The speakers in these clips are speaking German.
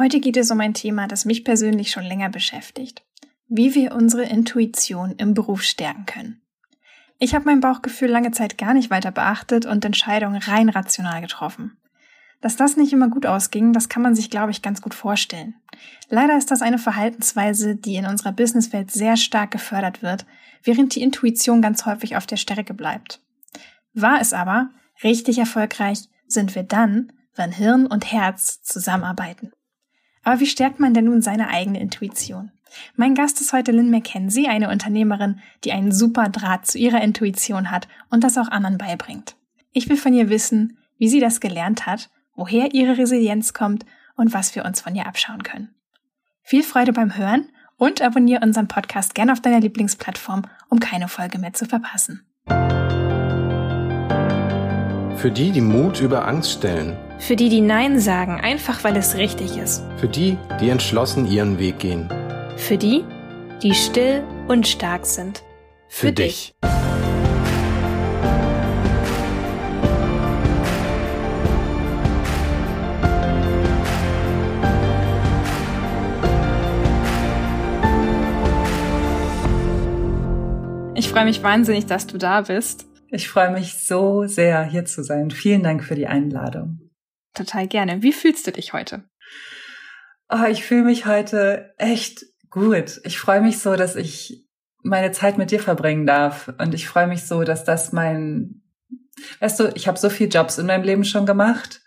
Heute geht es um ein Thema, das mich persönlich schon länger beschäftigt. Wie wir unsere Intuition im Beruf stärken können. Ich habe mein Bauchgefühl lange Zeit gar nicht weiter beachtet und Entscheidungen rein rational getroffen. Dass das nicht immer gut ausging, das kann man sich, glaube ich, ganz gut vorstellen. Leider ist das eine Verhaltensweise, die in unserer Businesswelt sehr stark gefördert wird, während die Intuition ganz häufig auf der Strecke bleibt. War es aber, richtig erfolgreich sind wir dann, wenn Hirn und Herz zusammenarbeiten. Aber wie stärkt man denn nun seine eigene Intuition? Mein Gast ist heute Lynn McKenzie, eine Unternehmerin, die einen super Draht zu ihrer Intuition hat und das auch anderen beibringt. Ich will von ihr wissen, wie sie das gelernt hat, woher ihre Resilienz kommt und was wir uns von ihr abschauen können. Viel Freude beim Hören und abonniere unseren Podcast gerne auf deiner Lieblingsplattform, um keine Folge mehr zu verpassen. Für die, die Mut über Angst stellen. Für die, die Nein sagen, einfach weil es richtig ist. Für die, die entschlossen ihren Weg gehen. Für die, die still und stark sind. Für, Für dich. dich. Ich freue mich wahnsinnig, dass du da bist. Ich freue mich so sehr, hier zu sein. Vielen Dank für die Einladung. Total gerne. Wie fühlst du dich heute? Oh, ich fühle mich heute echt gut. Ich freue mich so, dass ich meine Zeit mit dir verbringen darf. Und ich freue mich so, dass das mein, weißt du, ich habe so viele Jobs in meinem Leben schon gemacht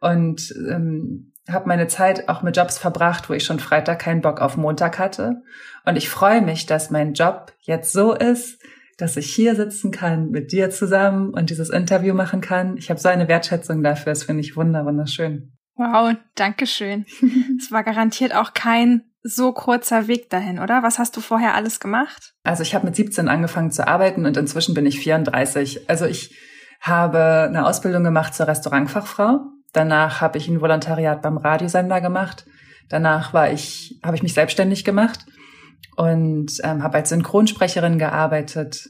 und ähm, habe meine Zeit auch mit Jobs verbracht, wo ich schon Freitag keinen Bock auf Montag hatte. Und ich freue mich, dass mein Job jetzt so ist, dass ich hier sitzen kann mit dir zusammen und dieses Interview machen kann. Ich habe so eine Wertschätzung dafür, das finde ich wunder, wunderschön. Wow, danke schön. Es war garantiert auch kein so kurzer Weg dahin, oder? Was hast du vorher alles gemacht? Also ich habe mit 17 angefangen zu arbeiten und inzwischen bin ich 34. Also ich habe eine Ausbildung gemacht zur Restaurantfachfrau. Danach habe ich ein Volontariat beim Radiosender gemacht. Danach war ich, habe ich mich selbstständig gemacht und ähm, habe als Synchronsprecherin gearbeitet,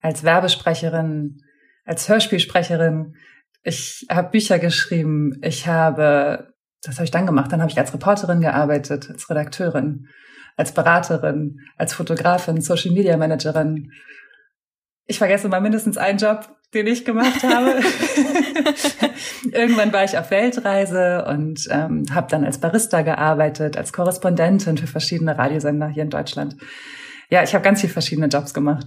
als Werbesprecherin, als Hörspielsprecherin. Ich habe Bücher geschrieben. Ich habe, das habe ich dann gemacht. Dann habe ich als Reporterin gearbeitet, als Redakteurin, als Beraterin, als Fotografin, Social Media Managerin. Ich vergesse mal mindestens einen Job, den ich gemacht habe. Irgendwann war ich auf Weltreise und ähm, habe dann als Barista gearbeitet, als Korrespondentin für verschiedene Radiosender hier in Deutschland. Ja, ich habe ganz viele verschiedene Jobs gemacht.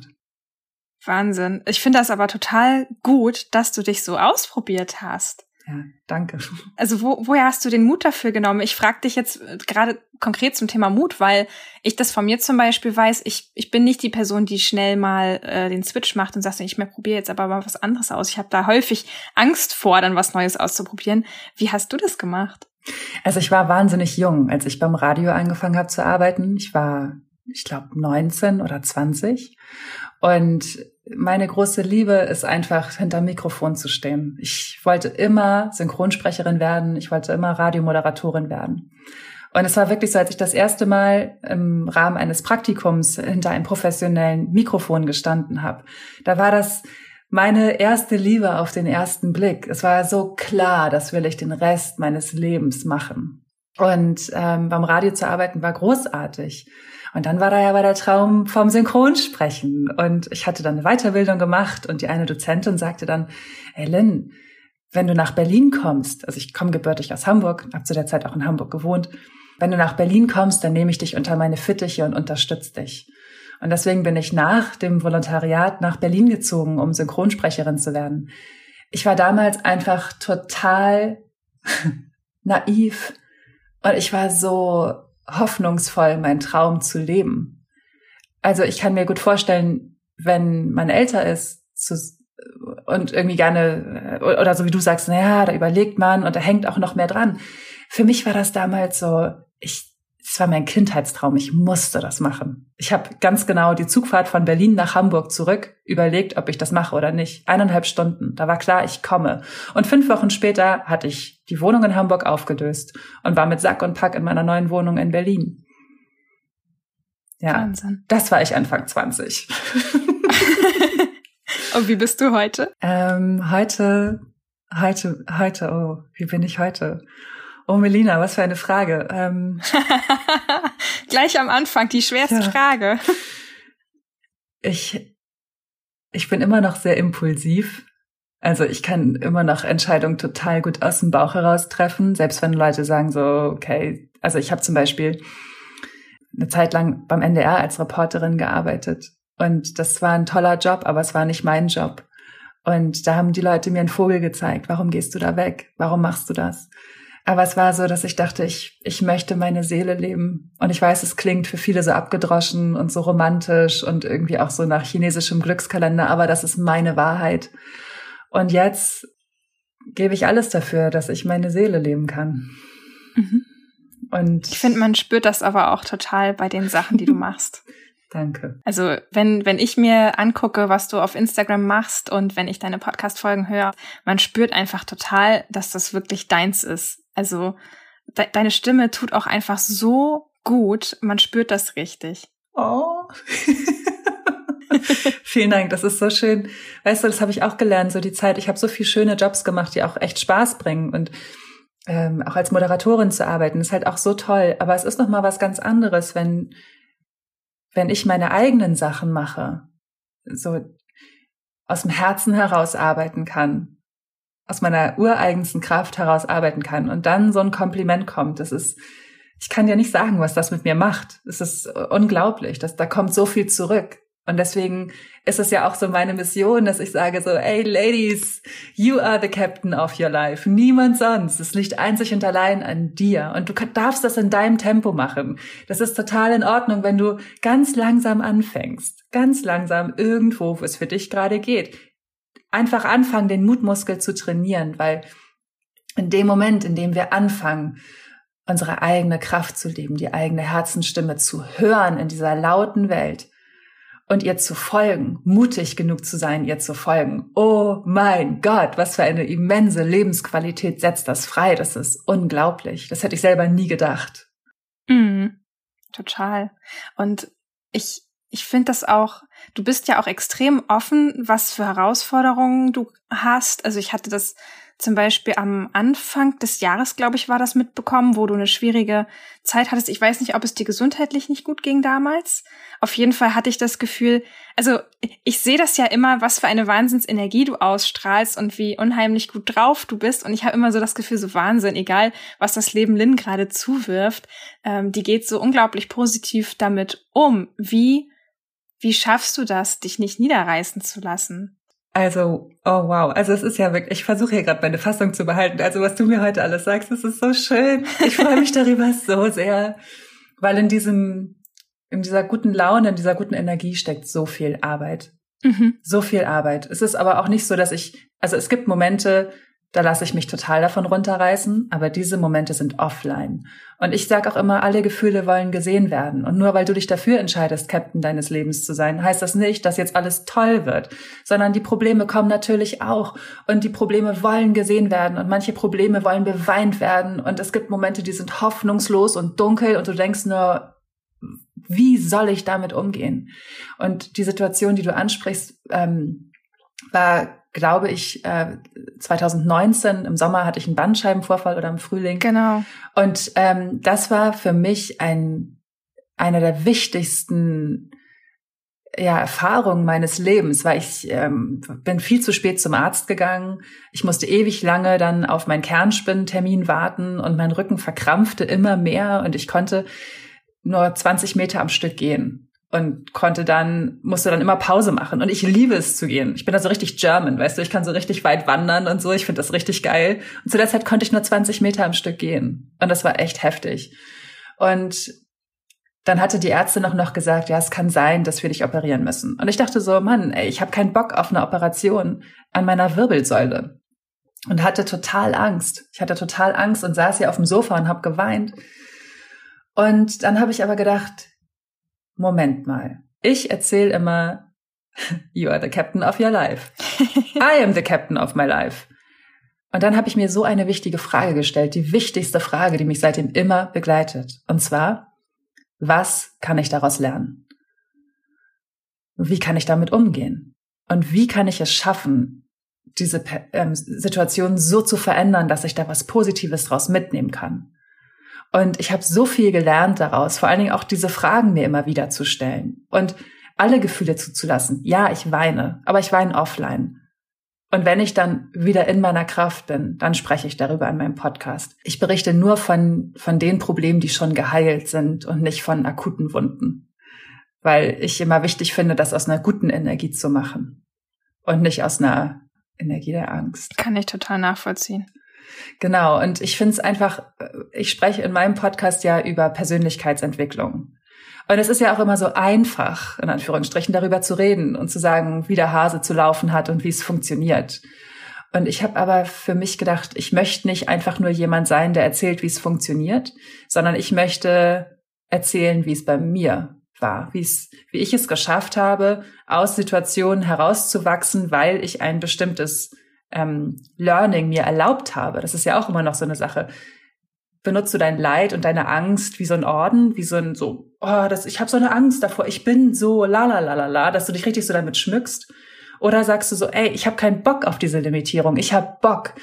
Wahnsinn. Ich finde das aber total gut, dass du dich so ausprobiert hast. Ja, danke. Also wo, woher hast du den Mut dafür genommen? Ich frage dich jetzt äh, gerade konkret zum Thema Mut, weil ich das von mir zum Beispiel weiß, ich, ich bin nicht die Person, die schnell mal äh, den Switch macht und sagt, ich mehr probiere jetzt aber mal was anderes aus. Ich habe da häufig Angst vor, dann was Neues auszuprobieren. Wie hast du das gemacht? Also ich war wahnsinnig jung, als ich beim Radio angefangen habe zu arbeiten. Ich war, ich glaube, 19 oder 20. Und meine große Liebe ist einfach, hinter Mikrofon zu stehen. Ich wollte immer Synchronsprecherin werden. Ich wollte immer Radiomoderatorin werden. Und es war wirklich so, als ich das erste Mal im Rahmen eines Praktikums hinter einem professionellen Mikrofon gestanden habe. Da war das meine erste Liebe auf den ersten Blick. Es war so klar, das will ich den Rest meines Lebens machen. Und ähm, beim Radio zu arbeiten war großartig. Und dann war da ja bei der Traum vom Synchronsprechen. Und ich hatte dann eine Weiterbildung gemacht und die eine Dozentin sagte dann, Lynn, wenn du nach Berlin kommst, also ich komme gebürtig aus Hamburg, habe zu der Zeit auch in Hamburg gewohnt, wenn du nach Berlin kommst, dann nehme ich dich unter meine Fittiche und unterstütze dich. Und deswegen bin ich nach dem Volontariat nach Berlin gezogen, um Synchronsprecherin zu werden. Ich war damals einfach total naiv und ich war so hoffnungsvoll, meinen Traum zu leben. Also ich kann mir gut vorstellen, wenn man älter ist zu, und irgendwie gerne, oder so wie du sagst, naja, da überlegt man und da hängt auch noch mehr dran. Für mich war das damals so, ich es war mein Kindheitstraum, ich musste das machen. Ich habe ganz genau die Zugfahrt von Berlin nach Hamburg zurück überlegt, ob ich das mache oder nicht. Eineinhalb Stunden, da war klar, ich komme. Und fünf Wochen später hatte ich die Wohnung in Hamburg aufgelöst und war mit Sack und Pack in meiner neuen Wohnung in Berlin. Ja, Wahnsinn. das war ich Anfang 20. und wie bist du heute? Ähm, heute, heute, heute, oh, wie bin ich heute? Oh, Melina, was für eine Frage. Ähm, Gleich am Anfang die schwerste ja. Frage. Ich, ich bin immer noch sehr impulsiv. Also ich kann immer noch Entscheidungen total gut aus dem Bauch heraus treffen, selbst wenn Leute sagen so, okay, also ich habe zum Beispiel eine Zeit lang beim NDR als Reporterin gearbeitet und das war ein toller Job, aber es war nicht mein Job. Und da haben die Leute mir einen Vogel gezeigt. Warum gehst du da weg? Warum machst du das? Aber es war so, dass ich dachte, ich, ich möchte meine Seele leben. Und ich weiß, es klingt für viele so abgedroschen und so romantisch und irgendwie auch so nach chinesischem Glückskalender, aber das ist meine Wahrheit. Und jetzt gebe ich alles dafür, dass ich meine Seele leben kann. Mhm. Und ich finde, man spürt das aber auch total bei den Sachen, die du machst. Danke. Also wenn, wenn ich mir angucke, was du auf Instagram machst und wenn ich deine Podcast-Folgen höre, man spürt einfach total, dass das wirklich deins ist. Also de deine Stimme tut auch einfach so gut, man spürt das richtig. Oh. Vielen Dank, das ist so schön. Weißt du, das habe ich auch gelernt, so die Zeit. Ich habe so viele schöne Jobs gemacht, die auch echt Spaß bringen und ähm, auch als Moderatorin zu arbeiten ist halt auch so toll. Aber es ist noch mal was ganz anderes, wenn wenn ich meine eigenen Sachen mache, so aus dem Herzen heraus arbeiten kann, aus meiner ureigensten Kraft heraus arbeiten kann und dann so ein Kompliment kommt, das ist, ich kann ja nicht sagen, was das mit mir macht. Es ist unglaublich, dass da kommt so viel zurück. Und deswegen ist es ja auch so meine Mission, dass ich sage so, hey Ladies, you are the captain of your life. Niemand sonst. Es liegt einzig und allein an dir. Und du darfst das in deinem Tempo machen. Das ist total in Ordnung, wenn du ganz langsam anfängst. Ganz langsam irgendwo, wo es für dich gerade geht. Einfach anfangen, den Mutmuskel zu trainieren, weil in dem Moment, in dem wir anfangen, unsere eigene Kraft zu leben, die eigene Herzensstimme zu hören in dieser lauten Welt, und ihr zu folgen, mutig genug zu sein, ihr zu folgen. Oh mein Gott, was für eine immense Lebensqualität setzt das frei. Das ist unglaublich. Das hätte ich selber nie gedacht. Mm, total. Und ich, ich finde das auch, du bist ja auch extrem offen, was für Herausforderungen du hast. Also ich hatte das zum Beispiel am Anfang des Jahres, glaube ich, war das mitbekommen, wo du eine schwierige Zeit hattest. Ich weiß nicht, ob es dir gesundheitlich nicht gut ging damals. Auf jeden Fall hatte ich das Gefühl, also ich sehe das ja immer, was für eine Wahnsinnsenergie du ausstrahlst und wie unheimlich gut drauf du bist. Und ich habe immer so das Gefühl, so Wahnsinn, egal was das Leben Lynn gerade zuwirft, ähm, die geht so unglaublich positiv damit um. Wie, wie schaffst du das, dich nicht niederreißen zu lassen? Also, oh wow. Also es ist ja wirklich, ich versuche hier gerade meine Fassung zu behalten. Also was du mir heute alles sagst, das ist so schön. Ich freue mich darüber so sehr, weil in diesem, in dieser guten Laune, in dieser guten Energie steckt so viel Arbeit. Mhm. So viel Arbeit. Es ist aber auch nicht so, dass ich, also es gibt Momente, da lasse ich mich total davon runterreißen, aber diese Momente sind offline. Und ich sage auch immer, alle Gefühle wollen gesehen werden. Und nur weil du dich dafür entscheidest, Captain deines Lebens zu sein, heißt das nicht, dass jetzt alles toll wird, sondern die Probleme kommen natürlich auch. Und die Probleme wollen gesehen werden. Und manche Probleme wollen beweint werden. Und es gibt Momente, die sind hoffnungslos und dunkel und du denkst nur, wie soll ich damit umgehen? Und die Situation, die du ansprichst, ähm, war glaube ich, äh, 2019 im Sommer hatte ich einen Bandscheibenvorfall oder im Frühling. Genau. Und ähm, das war für mich ein einer der wichtigsten ja, Erfahrungen meines Lebens, weil ich ähm, bin viel zu spät zum Arzt gegangen. Ich musste ewig lange dann auf meinen Kernspinnentermin warten und mein Rücken verkrampfte immer mehr und ich konnte nur 20 Meter am Stück gehen und konnte dann, musste dann immer Pause machen. Und ich liebe es zu gehen. Ich bin da so richtig German, weißt du, ich kann so richtig weit wandern und so. Ich finde das richtig geil. Und zu der Zeit konnte ich nur 20 Meter am Stück gehen. Und das war echt heftig. Und dann hatte die Ärztin noch, noch gesagt, ja, es kann sein, dass wir dich operieren müssen. Und ich dachte so, Mann, ey, ich habe keinen Bock auf eine Operation an meiner Wirbelsäule. Und hatte total Angst. Ich hatte total Angst und saß hier auf dem Sofa und habe geweint. Und dann habe ich aber gedacht, Moment mal. Ich erzähle immer, you are the captain of your life. I am the captain of my life. Und dann habe ich mir so eine wichtige Frage gestellt, die wichtigste Frage, die mich seitdem immer begleitet. Und zwar, was kann ich daraus lernen? Wie kann ich damit umgehen? Und wie kann ich es schaffen, diese ähm, Situation so zu verändern, dass ich da was Positives draus mitnehmen kann. Und ich habe so viel gelernt daraus, vor allen Dingen auch diese Fragen mir immer wieder zu stellen und alle Gefühle zuzulassen. Ja, ich weine, aber ich weine offline. Und wenn ich dann wieder in meiner Kraft bin, dann spreche ich darüber in meinem Podcast. Ich berichte nur von, von den Problemen, die schon geheilt sind und nicht von akuten Wunden. Weil ich immer wichtig finde, das aus einer guten Energie zu machen und nicht aus einer Energie der Angst. Kann ich total nachvollziehen. Genau. Und ich finde es einfach, ich spreche in meinem Podcast ja über Persönlichkeitsentwicklung. Und es ist ja auch immer so einfach, in Anführungsstrichen, darüber zu reden und zu sagen, wie der Hase zu laufen hat und wie es funktioniert. Und ich habe aber für mich gedacht, ich möchte nicht einfach nur jemand sein, der erzählt, wie es funktioniert, sondern ich möchte erzählen, wie es bei mir war, wie wie ich es geschafft habe, aus Situationen herauszuwachsen, weil ich ein bestimmtes ähm, Learning mir erlaubt habe. Das ist ja auch immer noch so eine Sache benutzt du dein Leid und deine Angst wie so ein Orden, wie so ein so, oh, das, ich habe so eine Angst davor, ich bin so la la la la la, dass du dich richtig so damit schmückst? Oder sagst du so, ey, ich habe keinen Bock auf diese Limitierung, ich habe Bock,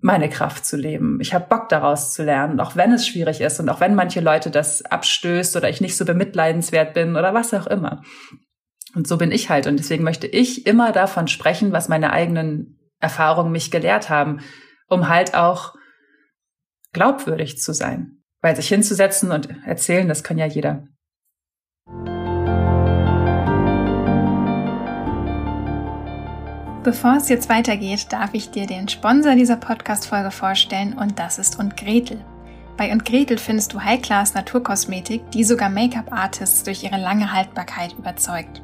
meine Kraft zu leben. Ich habe Bock daraus zu lernen, auch wenn es schwierig ist und auch wenn manche Leute das abstößt oder ich nicht so bemitleidenswert bin oder was auch immer. Und so bin ich halt. Und deswegen möchte ich immer davon sprechen, was meine eigenen Erfahrungen mich gelehrt haben, um halt auch glaubwürdig zu sein. Weil sich hinzusetzen und erzählen, das kann ja jeder. Bevor es jetzt weitergeht, darf ich dir den Sponsor dieser Podcast-Folge vorstellen und das ist und Gretel. Bei und Gretel findest du High-Class Naturkosmetik, die sogar Make-up-Artists durch ihre lange Haltbarkeit überzeugt.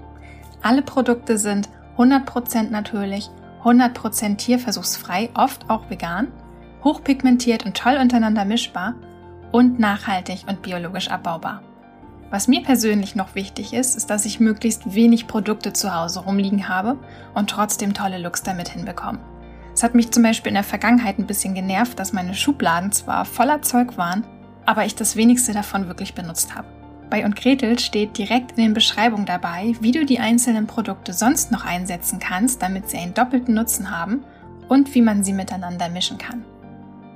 Alle Produkte sind 100% natürlich, 100% tierversuchsfrei, oft auch vegan hochpigmentiert und toll untereinander mischbar und nachhaltig und biologisch abbaubar. Was mir persönlich noch wichtig ist, ist, dass ich möglichst wenig Produkte zu Hause rumliegen habe und trotzdem tolle Looks damit hinbekomme. Es hat mich zum Beispiel in der Vergangenheit ein bisschen genervt, dass meine Schubladen zwar voller Zeug waren, aber ich das wenigste davon wirklich benutzt habe. Bei und Gretel steht direkt in den Beschreibungen dabei, wie du die einzelnen Produkte sonst noch einsetzen kannst, damit sie einen doppelten Nutzen haben und wie man sie miteinander mischen kann.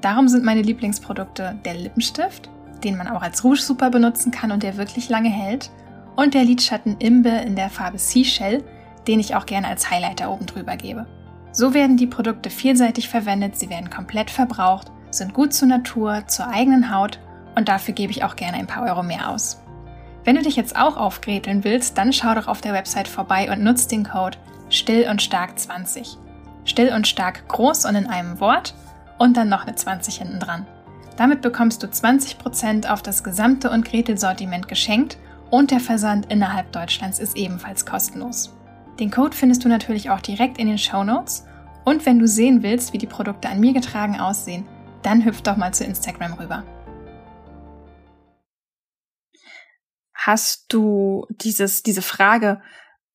Darum sind meine Lieblingsprodukte der Lippenstift, den man auch als Rouge super benutzen kann und der wirklich lange hält, und der Lidschatten Imbe in der Farbe Seashell, den ich auch gerne als Highlighter oben drüber gebe. So werden die Produkte vielseitig verwendet, sie werden komplett verbraucht, sind gut zur Natur, zur eigenen Haut und dafür gebe ich auch gerne ein paar Euro mehr aus. Wenn du dich jetzt auch aufgreteln willst, dann schau doch auf der Website vorbei und nutz den Code Still und Stark 20. Still und Stark groß und in einem Wort und dann noch eine 20 hinten dran. Damit bekommst du 20% auf das gesamte und Gretel-Sortiment geschenkt und der Versand innerhalb Deutschlands ist ebenfalls kostenlos. Den Code findest du natürlich auch direkt in den Show Notes und wenn du sehen willst, wie die Produkte an mir getragen aussehen, dann hüpf doch mal zu Instagram rüber. Hast du dieses, diese Frage,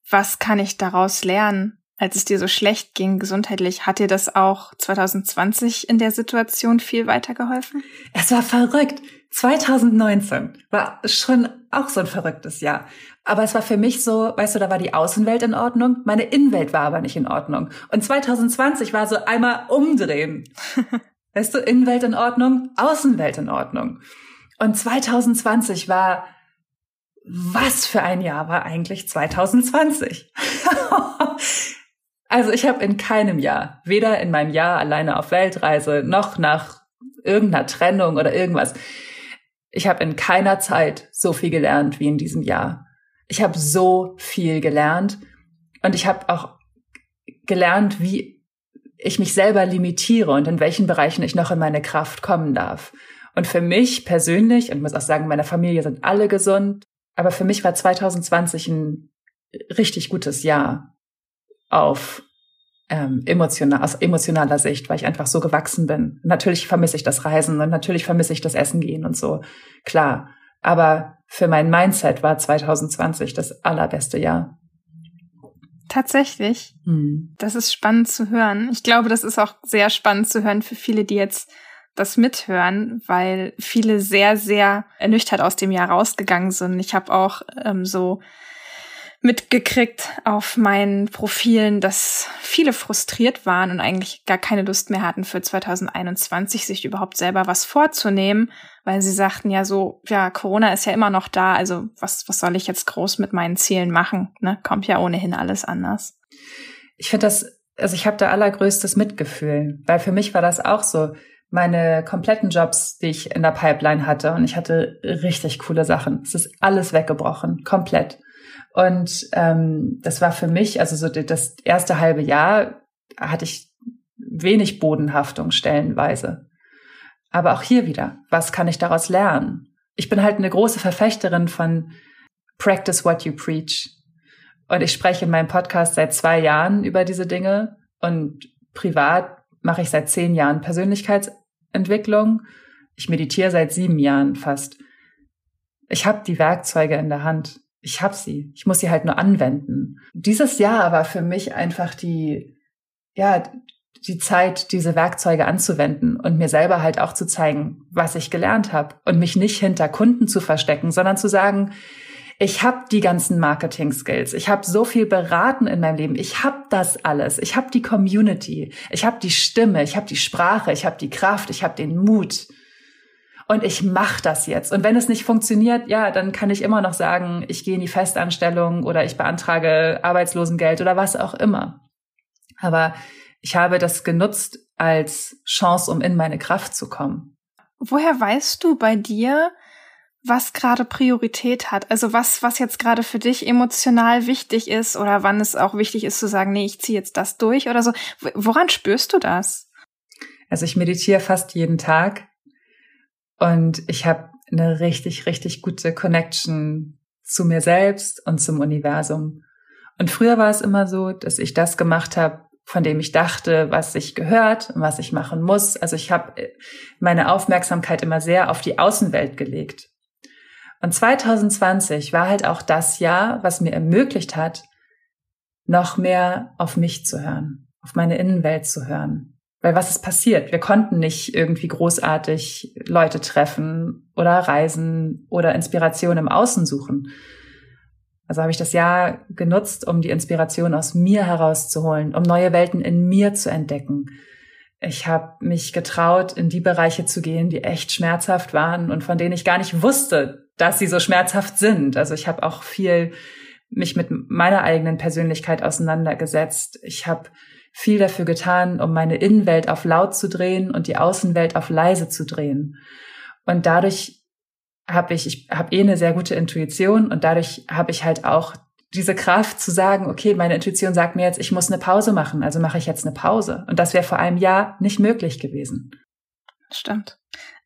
was kann ich daraus lernen, als es dir so schlecht ging gesundheitlich, hat dir das auch 2020 in der Situation viel weitergeholfen? Es war verrückt. 2019 war schon auch so ein verrücktes Jahr. Aber es war für mich so, weißt du, da war die Außenwelt in Ordnung, meine Innenwelt war aber nicht in Ordnung. Und 2020 war so einmal umdrehen. weißt du, Innenwelt in Ordnung, Außenwelt in Ordnung. Und 2020 war, was für ein Jahr war eigentlich 2020? Also ich habe in keinem Jahr, weder in meinem Jahr alleine auf Weltreise noch nach irgendeiner Trennung oder irgendwas, ich habe in keiner Zeit so viel gelernt wie in diesem Jahr. Ich habe so viel gelernt und ich habe auch gelernt, wie ich mich selber limitiere und in welchen Bereichen ich noch in meine Kraft kommen darf. Und für mich persönlich, und ich muss auch sagen, meine Familie sind alle gesund, aber für mich war 2020 ein richtig gutes Jahr auf ähm, emotional, aus emotionaler Sicht, weil ich einfach so gewachsen bin. Natürlich vermisse ich das Reisen und natürlich vermisse ich das Essen gehen und so. Klar. Aber für mein Mindset war 2020 das allerbeste Jahr. Tatsächlich. Hm. Das ist spannend zu hören. Ich glaube, das ist auch sehr spannend zu hören für viele, die jetzt das mithören, weil viele sehr, sehr ernüchtert aus dem Jahr rausgegangen sind. Ich habe auch ähm, so mitgekriegt auf meinen Profilen, dass viele frustriert waren und eigentlich gar keine Lust mehr hatten für 2021 sich überhaupt selber was vorzunehmen, weil sie sagten ja so, ja, Corona ist ja immer noch da, also was, was soll ich jetzt groß mit meinen Zielen machen? Ne? Kommt ja ohnehin alles anders. Ich finde das, also ich habe da allergrößtes Mitgefühl, weil für mich war das auch so meine kompletten Jobs, die ich in der Pipeline hatte und ich hatte richtig coole Sachen. Es ist alles weggebrochen, komplett. Und ähm, das war für mich, also so das erste halbe Jahr hatte ich wenig Bodenhaftung stellenweise. Aber auch hier wieder, was kann ich daraus lernen? Ich bin halt eine große Verfechterin von Practice what you preach. Und ich spreche in meinem Podcast seit zwei Jahren über diese Dinge und privat mache ich seit zehn Jahren Persönlichkeitsentwicklung. Ich meditiere seit sieben Jahren fast. Ich habe die Werkzeuge in der Hand ich habe sie. Ich muss sie halt nur anwenden. Dieses Jahr war für mich einfach die, ja, die Zeit, diese Werkzeuge anzuwenden und mir selber halt auch zu zeigen, was ich gelernt habe und mich nicht hinter Kunden zu verstecken, sondern zu sagen, ich habe die ganzen Marketing-Skills, ich habe so viel beraten in meinem Leben, ich habe das alles, ich habe die Community, ich habe die Stimme, ich habe die Sprache, ich habe die Kraft, ich habe den Mut. Und ich mache das jetzt. Und wenn es nicht funktioniert, ja, dann kann ich immer noch sagen, ich gehe in die Festanstellung oder ich beantrage Arbeitslosengeld oder was auch immer. Aber ich habe das genutzt als Chance, um in meine Kraft zu kommen. Woher weißt du bei dir, was gerade Priorität hat? Also was, was jetzt gerade für dich emotional wichtig ist oder wann es auch wichtig ist zu sagen, nee, ich ziehe jetzt das durch oder so. Woran spürst du das? Also ich meditiere fast jeden Tag und ich habe eine richtig, richtig gute Connection zu mir selbst und zum Universum. Und früher war es immer so, dass ich das gemacht habe, von dem ich dachte, was sich gehört und was ich machen muss. Also ich habe meine Aufmerksamkeit immer sehr auf die Außenwelt gelegt. Und 2020 war halt auch das Jahr, was mir ermöglicht hat, noch mehr auf mich zu hören, auf meine Innenwelt zu hören. Weil was ist passiert? Wir konnten nicht irgendwie großartig Leute treffen oder reisen oder Inspiration im Außen suchen. Also habe ich das Jahr genutzt, um die Inspiration aus mir herauszuholen, um neue Welten in mir zu entdecken. Ich habe mich getraut, in die Bereiche zu gehen, die echt schmerzhaft waren und von denen ich gar nicht wusste, dass sie so schmerzhaft sind. Also ich habe auch viel mich mit meiner eigenen Persönlichkeit auseinandergesetzt. Ich habe viel dafür getan, um meine Innenwelt auf laut zu drehen und die Außenwelt auf leise zu drehen. Und dadurch habe ich, ich habe eh eine sehr gute Intuition und dadurch habe ich halt auch diese Kraft zu sagen, okay, meine Intuition sagt mir jetzt, ich muss eine Pause machen, also mache ich jetzt eine Pause. Und das wäre vor einem Jahr nicht möglich gewesen. Stimmt.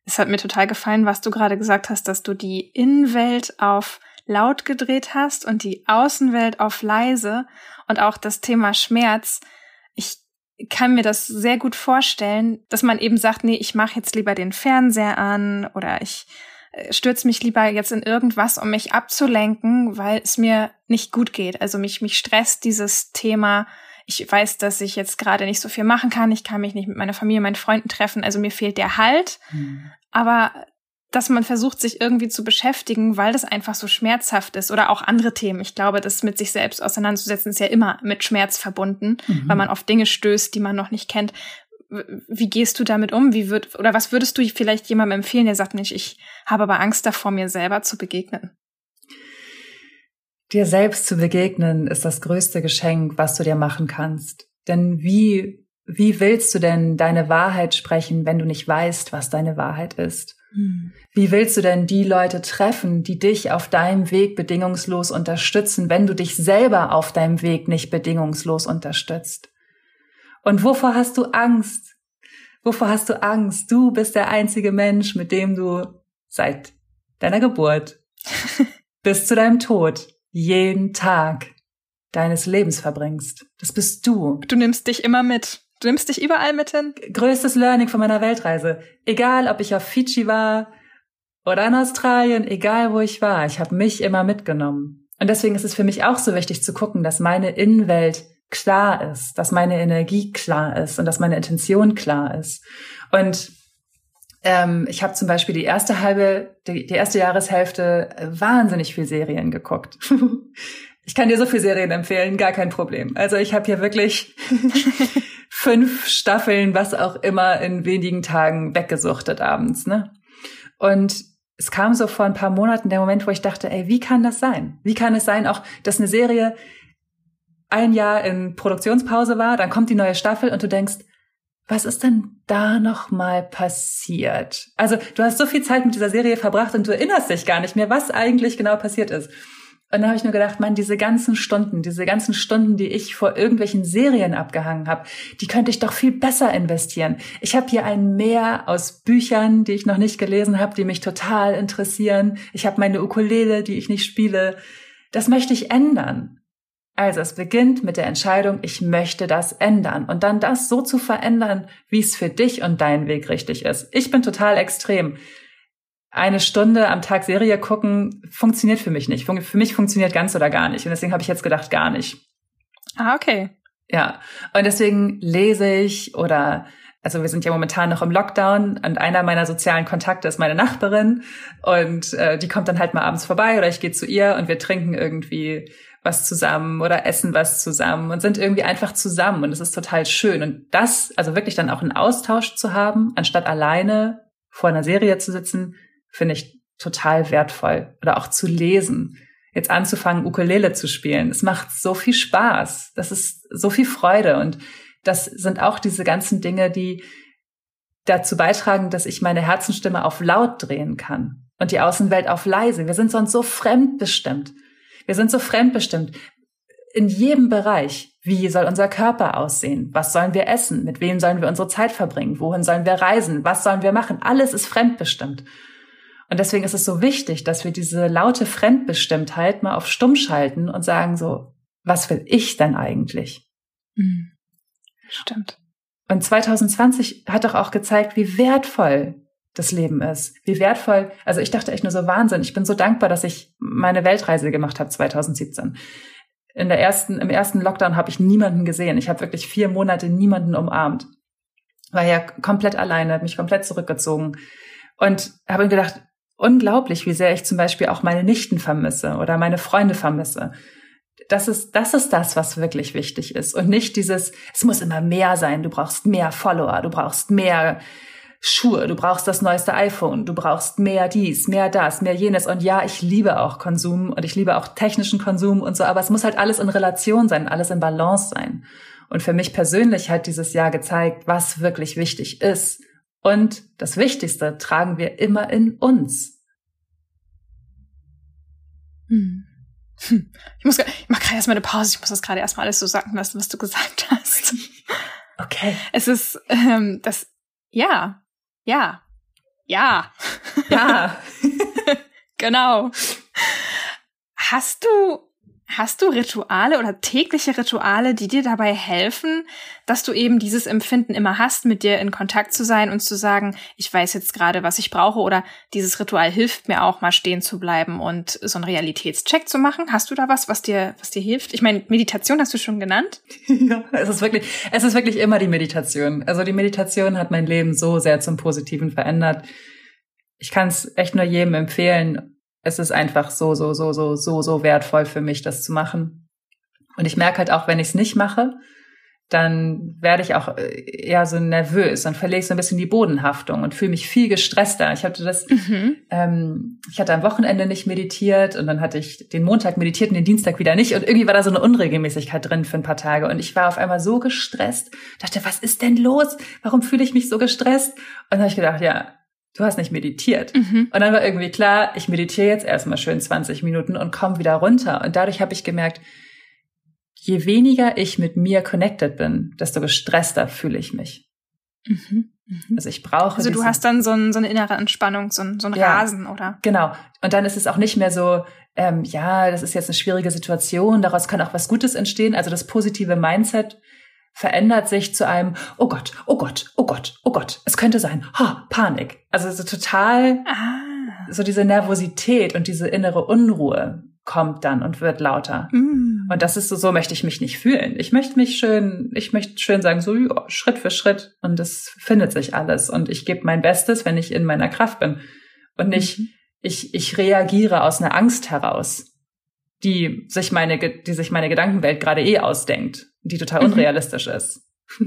Es hat mir total gefallen, was du gerade gesagt hast, dass du die Innenwelt auf laut gedreht hast und die Außenwelt auf leise und auch das Thema Schmerz ich kann mir das sehr gut vorstellen, dass man eben sagt, nee, ich mache jetzt lieber den Fernseher an oder ich stürze mich lieber jetzt in irgendwas, um mich abzulenken, weil es mir nicht gut geht. Also mich, mich stresst dieses Thema. Ich weiß, dass ich jetzt gerade nicht so viel machen kann. Ich kann mich nicht mit meiner Familie, meinen Freunden treffen. Also mir fehlt der Halt. Mhm. Aber dass man versucht, sich irgendwie zu beschäftigen, weil das einfach so schmerzhaft ist oder auch andere Themen. Ich glaube, das mit sich selbst auseinanderzusetzen ist ja immer mit Schmerz verbunden, mhm. weil man auf Dinge stößt, die man noch nicht kennt. Wie gehst du damit um? Wie wird, oder was würdest du vielleicht jemandem empfehlen, der sagt, Mensch, ich habe aber Angst davor, mir selber zu begegnen? Dir selbst zu begegnen ist das größte Geschenk, was du dir machen kannst. Denn wie, wie willst du denn deine Wahrheit sprechen, wenn du nicht weißt, was deine Wahrheit ist? Hm. Wie willst du denn die Leute treffen, die dich auf deinem Weg bedingungslos unterstützen, wenn du dich selber auf deinem Weg nicht bedingungslos unterstützt? Und wovor hast du Angst? Wovor hast du Angst? Du bist der einzige Mensch, mit dem du seit deiner Geburt bis zu deinem Tod jeden Tag deines Lebens verbringst. Das bist du. Du nimmst dich immer mit. Du nimmst dich überall mit hin? Größtes Learning von meiner Weltreise. Egal, ob ich auf Fidschi war oder in Australien, egal wo ich war, ich habe mich immer mitgenommen. Und deswegen ist es für mich auch so wichtig zu gucken, dass meine Innenwelt klar ist, dass meine Energie klar ist und dass meine Intention klar ist. Und ähm, ich habe zum Beispiel die erste halbe, die, die erste Jahreshälfte wahnsinnig viel Serien geguckt. Ich kann dir so viele Serien empfehlen, gar kein Problem. Also ich habe hier wirklich fünf Staffeln, was auch immer, in wenigen Tagen weggesuchtet abends. Ne? Und es kam so vor ein paar Monaten der Moment, wo ich dachte, ey, wie kann das sein? Wie kann es sein, auch, dass eine Serie ein Jahr in Produktionspause war, dann kommt die neue Staffel und du denkst, was ist denn da noch mal passiert? Also, du hast so viel Zeit mit dieser Serie verbracht und du erinnerst dich gar nicht mehr, was eigentlich genau passiert ist. Und da habe ich nur gedacht, man, diese ganzen Stunden, diese ganzen Stunden, die ich vor irgendwelchen Serien abgehangen habe, die könnte ich doch viel besser investieren. Ich habe hier ein Meer aus Büchern, die ich noch nicht gelesen habe, die mich total interessieren. Ich habe meine Ukulele, die ich nicht spiele. Das möchte ich ändern. Also es beginnt mit der Entscheidung, ich möchte das ändern und dann das so zu verändern, wie es für dich und deinen Weg richtig ist. Ich bin total extrem eine Stunde am Tag Serie gucken funktioniert für mich nicht. Für mich funktioniert ganz oder gar nicht. Und deswegen habe ich jetzt gedacht, gar nicht. Ah, okay. Ja. Und deswegen lese ich oder also wir sind ja momentan noch im Lockdown und einer meiner sozialen Kontakte ist meine Nachbarin und äh, die kommt dann halt mal abends vorbei oder ich gehe zu ihr und wir trinken irgendwie was zusammen oder essen was zusammen und sind irgendwie einfach zusammen und es ist total schön und das also wirklich dann auch einen Austausch zu haben, anstatt alleine vor einer Serie zu sitzen, finde ich total wertvoll. Oder auch zu lesen. Jetzt anzufangen, Ukulele zu spielen. Es macht so viel Spaß. Das ist so viel Freude. Und das sind auch diese ganzen Dinge, die dazu beitragen, dass ich meine Herzenstimme auf laut drehen kann und die Außenwelt auf leise. Wir sind sonst so fremdbestimmt. Wir sind so fremdbestimmt. In jedem Bereich. Wie soll unser Körper aussehen? Was sollen wir essen? Mit wem sollen wir unsere Zeit verbringen? Wohin sollen wir reisen? Was sollen wir machen? Alles ist fremdbestimmt. Und deswegen ist es so wichtig, dass wir diese laute Fremdbestimmtheit mal auf stumm schalten und sagen so, was will ich denn eigentlich? Mhm. Stimmt. Und 2020 hat doch auch gezeigt, wie wertvoll das Leben ist. Wie wertvoll, also ich dachte echt nur so Wahnsinn. Ich bin so dankbar, dass ich meine Weltreise gemacht habe 2017. In der ersten, im ersten Lockdown habe ich niemanden gesehen. Ich habe wirklich vier Monate niemanden umarmt. War ja komplett alleine, habe mich komplett zurückgezogen und habe gedacht, unglaublich, wie sehr ich zum Beispiel auch meine Nichten vermisse oder meine Freunde vermisse. Das ist, das ist das, was wirklich wichtig ist. Und nicht dieses, es muss immer mehr sein, du brauchst mehr Follower, du brauchst mehr Schuhe, du brauchst das neueste iPhone, du brauchst mehr dies, mehr das, mehr jenes. Und ja, ich liebe auch Konsum und ich liebe auch technischen Konsum und so, aber es muss halt alles in Relation sein, alles in Balance sein. Und für mich persönlich hat dieses Jahr gezeigt, was wirklich wichtig ist und das Wichtigste tragen wir immer in uns. Hm. Hm. Ich muss, ich mache gerade erstmal eine Pause. Ich muss das gerade erstmal alles so sagen lassen, was du gesagt hast. Okay. Es ist ähm, das, ja, ja, ja, ja, genau. Hast du Hast du Rituale oder tägliche Rituale, die dir dabei helfen, dass du eben dieses Empfinden immer hast, mit dir in Kontakt zu sein und zu sagen, ich weiß jetzt gerade, was ich brauche oder dieses Ritual hilft mir auch mal stehen zu bleiben und so einen Realitätscheck zu machen? Hast du da was, was dir, was dir hilft? Ich meine, Meditation hast du schon genannt. Ja, es ist wirklich, es ist wirklich immer die Meditation. Also die Meditation hat mein Leben so sehr zum Positiven verändert. Ich kann es echt nur jedem empfehlen, es ist einfach so, so, so, so, so, so wertvoll für mich, das zu machen. Und ich merke halt auch, wenn ich es nicht mache, dann werde ich auch äh, eher so nervös, dann verliere ich so ein bisschen die Bodenhaftung und fühle mich viel gestresster. Ich hatte das, mhm. ähm, ich hatte am Wochenende nicht meditiert und dann hatte ich den Montag meditiert und den Dienstag wieder nicht und irgendwie war da so eine Unregelmäßigkeit drin für ein paar Tage und ich war auf einmal so gestresst, dachte, was ist denn los? Warum fühle ich mich so gestresst? Und dann habe ich gedacht, ja, du hast nicht meditiert. Mhm. Und dann war irgendwie klar, ich meditiere jetzt erstmal schön 20 Minuten und komme wieder runter. Und dadurch habe ich gemerkt, je weniger ich mit mir connected bin, desto gestresster fühle ich mich. Mhm. Mhm. Also ich brauche. Also du hast dann so, ein, so eine innere Entspannung, so ein, so ein ja, Rasen, oder? Genau. Und dann ist es auch nicht mehr so, ähm, ja, das ist jetzt eine schwierige Situation, daraus kann auch was Gutes entstehen. Also das positive Mindset verändert sich zu einem, oh Gott, oh Gott, oh Gott, oh Gott, es könnte sein, ha, Panik. Also so total, ah. so diese Nervosität und diese innere Unruhe kommt dann und wird lauter. Mm. Und das ist so, so möchte ich mich nicht fühlen. Ich möchte mich schön, ich möchte schön sagen, so ja, Schritt für Schritt und es findet sich alles und ich gebe mein Bestes, wenn ich in meiner Kraft bin und nicht, mhm. ich, ich reagiere aus einer Angst heraus. die sich meine, die sich meine Gedankenwelt gerade eh ausdenkt, die total mhm. unrealistisch ist.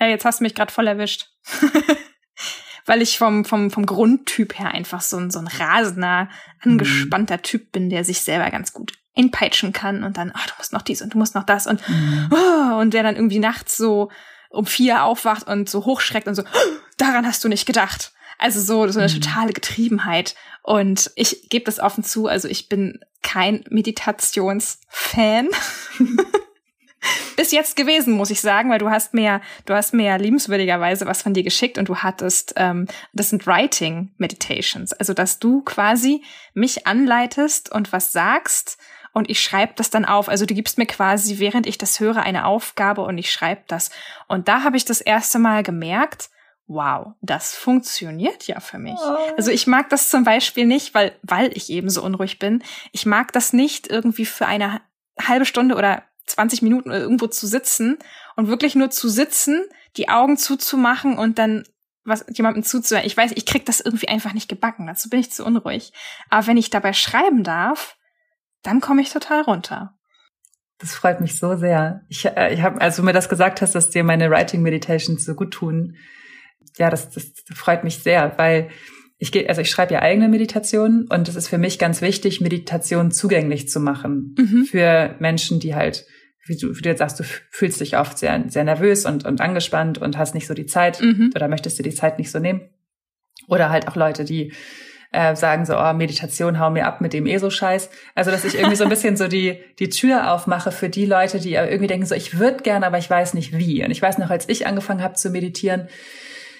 ja, jetzt hast du mich gerade voll erwischt. Weil ich vom, vom, vom Grundtyp her einfach so ein, so ein rasender, angespannter mhm. Typ bin, der sich selber ganz gut einpeitschen kann und dann, ach, du musst noch dies und du musst noch das und, mhm. oh, und der dann irgendwie nachts so um vier aufwacht und so hochschreckt und so, oh, daran hast du nicht gedacht. Also so, so eine mhm. totale Getriebenheit. Und ich gebe das offen zu, also ich bin kein Meditationsfan. Bis jetzt gewesen, muss ich sagen, weil du hast mir, du hast mir ja liebenswürdigerweise was von dir geschickt und du hattest, ähm, das sind Writing Meditations. Also, dass du quasi mich anleitest und was sagst und ich schreibe das dann auf. Also du gibst mir quasi, während ich das höre, eine Aufgabe und ich schreibe das. Und da habe ich das erste Mal gemerkt, wow, das funktioniert ja für mich. Oh. Also ich mag das zum Beispiel nicht, weil, weil ich eben so unruhig bin. Ich mag das nicht irgendwie für eine halbe Stunde oder 20 Minuten irgendwo zu sitzen und wirklich nur zu sitzen, die Augen zuzumachen und dann was jemandem zuzuhören. Ich weiß, ich krieg das irgendwie einfach nicht gebacken. Dazu bin ich zu unruhig. Aber wenn ich dabei schreiben darf, dann komme ich total runter. Das freut mich so sehr. Ich, äh, ich habe, als du mir das gesagt hast, dass dir meine Writing Meditations so gut tun, ja, das, das freut mich sehr, weil ich gehe, also ich schreibe ja eigene Meditationen und es ist für mich ganz wichtig, Meditation zugänglich zu machen mhm. für Menschen, die halt, wie du, wie du jetzt sagst, du fühlst dich oft sehr, sehr nervös und, und angespannt und hast nicht so die Zeit mhm. oder möchtest du die Zeit nicht so nehmen. Oder halt auch Leute, die äh, sagen so, oh, Meditation, hau mir ab mit dem ESO-Scheiß. Also, dass ich irgendwie so ein bisschen so die, die Tür aufmache für die Leute, die irgendwie denken so, ich würde gerne, aber ich weiß nicht wie. Und ich weiß noch, als ich angefangen habe zu meditieren,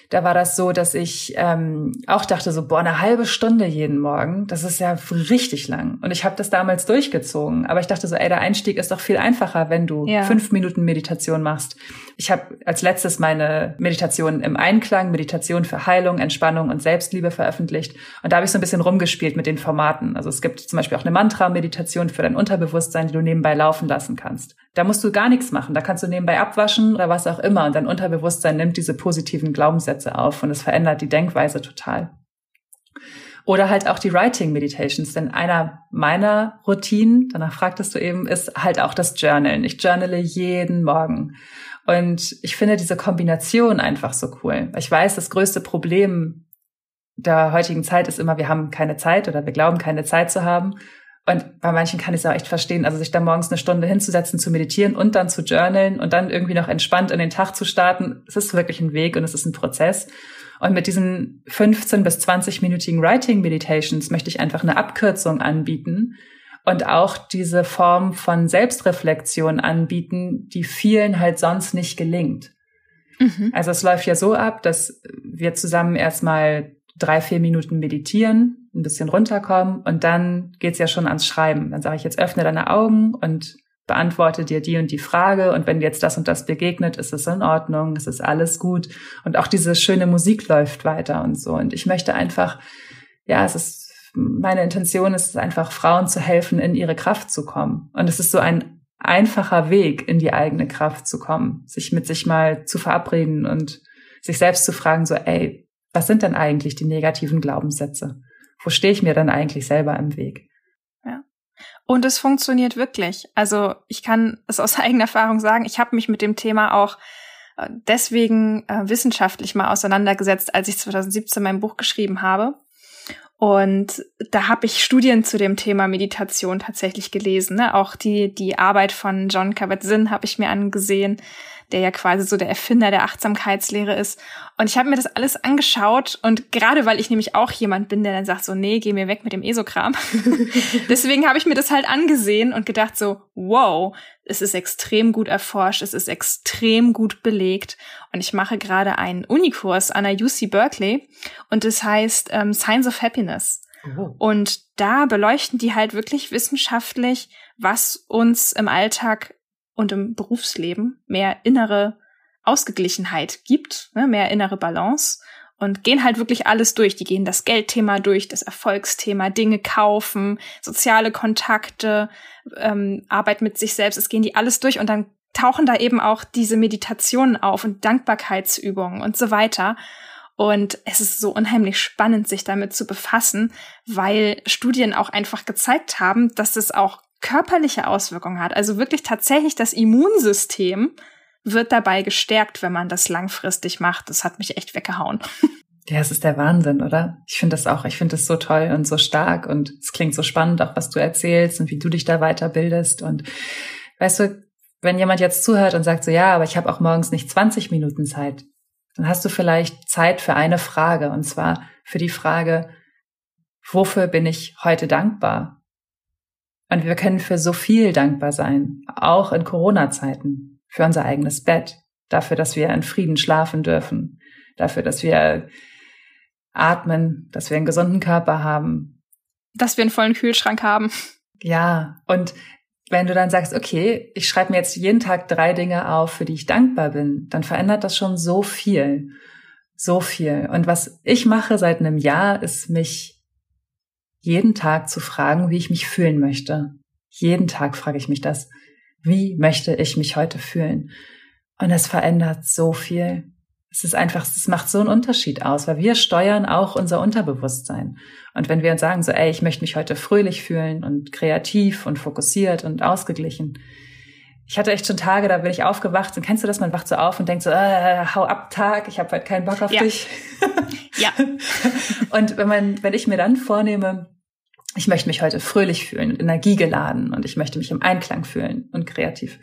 da war das so, dass ich ähm, auch dachte so, boah, eine halbe Stunde jeden Morgen, das ist ja richtig lang. Und ich habe das damals durchgezogen. Aber ich dachte so, ey, der Einstieg ist doch viel einfacher, wenn du ja. fünf Minuten Meditation machst. Ich habe als letztes meine Meditation im Einklang, Meditation für Heilung, Entspannung und Selbstliebe veröffentlicht. Und da habe ich so ein bisschen rumgespielt mit den Formaten. Also es gibt zum Beispiel auch eine Mantra-Meditation für dein Unterbewusstsein, die du nebenbei laufen lassen kannst. Da musst du gar nichts machen. Da kannst du nebenbei abwaschen oder was auch immer. Und dein Unterbewusstsein nimmt diese positiven Glaubenssätze auf und es verändert die Denkweise total. Oder halt auch die Writing Meditations, denn einer meiner Routinen, danach fragtest du eben, ist halt auch das Journalen. Ich journale jeden Morgen. Und ich finde diese Kombination einfach so cool. Ich weiß, das größte Problem der heutigen Zeit ist immer, wir haben keine Zeit oder wir glauben keine Zeit zu haben. Und bei manchen kann ich es auch echt verstehen, also sich da morgens eine Stunde hinzusetzen, zu meditieren und dann zu journalen und dann irgendwie noch entspannt in den Tag zu starten. Es ist wirklich ein Weg und es ist ein Prozess. Und mit diesen 15 bis 20-minütigen Writing Meditations möchte ich einfach eine Abkürzung anbieten und auch diese Form von Selbstreflexion anbieten, die vielen halt sonst nicht gelingt. Mhm. Also es läuft ja so ab, dass wir zusammen erstmal drei, vier Minuten meditieren, ein bisschen runterkommen und dann geht's ja schon ans Schreiben. Dann sage ich jetzt, öffne deine Augen und beantworte dir die und die Frage und wenn jetzt das und das begegnet, ist es in Ordnung, es ist alles gut und auch diese schöne Musik läuft weiter und so und ich möchte einfach, ja, es ist, meine Intention ist es einfach, Frauen zu helfen, in ihre Kraft zu kommen und es ist so ein einfacher Weg, in die eigene Kraft zu kommen, sich mit sich mal zu verabreden und sich selbst zu fragen, so, ey, was sind denn eigentlich die negativen Glaubenssätze? Wo stehe ich mir dann eigentlich selber im Weg? Ja. Und es funktioniert wirklich. Also ich kann es aus eigener Erfahrung sagen, ich habe mich mit dem Thema auch äh, deswegen äh, wissenschaftlich mal auseinandergesetzt, als ich 2017 mein Buch geschrieben habe. Und da habe ich Studien zu dem Thema Meditation tatsächlich gelesen. Ne? Auch die, die Arbeit von John Kabat-Zinn habe ich mir angesehen der ja quasi so der Erfinder der Achtsamkeitslehre ist. Und ich habe mir das alles angeschaut und gerade weil ich nämlich auch jemand bin, der dann sagt so, nee, geh mir weg mit dem ESO-Kram. Deswegen habe ich mir das halt angesehen und gedacht so, wow, es ist extrem gut erforscht, es ist extrem gut belegt. Und ich mache gerade einen Unikurs an der UC Berkeley und das heißt ähm, Signs of Happiness. Oh. Und da beleuchten die halt wirklich wissenschaftlich, was uns im Alltag und im Berufsleben mehr innere Ausgeglichenheit gibt, ne, mehr innere Balance und gehen halt wirklich alles durch. Die gehen das Geldthema durch, das Erfolgsthema, Dinge kaufen, soziale Kontakte, ähm, Arbeit mit sich selbst. Es gehen die alles durch und dann tauchen da eben auch diese Meditationen auf und Dankbarkeitsübungen und so weiter. Und es ist so unheimlich spannend, sich damit zu befassen, weil Studien auch einfach gezeigt haben, dass es auch körperliche Auswirkungen hat. Also wirklich tatsächlich das Immunsystem wird dabei gestärkt, wenn man das langfristig macht. Das hat mich echt weggehauen. Ja, es ist der Wahnsinn, oder? Ich finde das auch, ich finde das so toll und so stark und es klingt so spannend, auch was du erzählst und wie du dich da weiterbildest. Und weißt du, wenn jemand jetzt zuhört und sagt so, ja, aber ich habe auch morgens nicht 20 Minuten Zeit, dann hast du vielleicht Zeit für eine Frage und zwar für die Frage, wofür bin ich heute dankbar? Und wir können für so viel dankbar sein, auch in Corona-Zeiten, für unser eigenes Bett, dafür, dass wir in Frieden schlafen dürfen, dafür, dass wir atmen, dass wir einen gesunden Körper haben. Dass wir einen vollen Kühlschrank haben. Ja, und wenn du dann sagst, okay, ich schreibe mir jetzt jeden Tag drei Dinge auf, für die ich dankbar bin, dann verändert das schon so viel. So viel. Und was ich mache seit einem Jahr, ist mich jeden Tag zu fragen, wie ich mich fühlen möchte. Jeden Tag frage ich mich das. Wie möchte ich mich heute fühlen? Und es verändert so viel. Es ist einfach, es macht so einen Unterschied aus, weil wir steuern auch unser Unterbewusstsein. Und wenn wir uns sagen so, ey, ich möchte mich heute fröhlich fühlen und kreativ und fokussiert und ausgeglichen. Ich hatte echt schon Tage, da bin ich aufgewacht und kennst du das, man wacht so auf und denkt so, äh, hau ab Tag, ich habe halt keinen Bock auf ja. dich. ja. Und wenn man, wenn ich mir dann vornehme, ich möchte mich heute fröhlich fühlen und energiegeladen und ich möchte mich im Einklang fühlen und kreativ,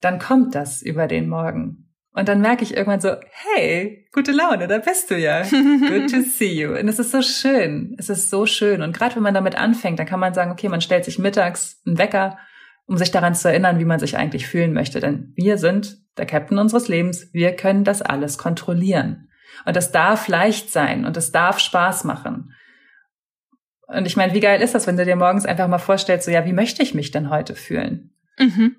dann kommt das über den Morgen. Und dann merke ich irgendwann so, hey, gute Laune, da bist du ja. Good to see you. Und es ist so schön. Es ist so schön. Und gerade wenn man damit anfängt, dann kann man sagen, okay, man stellt sich mittags einen Wecker, um sich daran zu erinnern, wie man sich eigentlich fühlen möchte. Denn wir sind der Captain unseres Lebens. Wir können das alles kontrollieren. Und das darf leicht sein und es darf Spaß machen. Und ich meine, wie geil ist das, wenn du dir morgens einfach mal vorstellst, so ja, wie möchte ich mich denn heute fühlen? Mhm.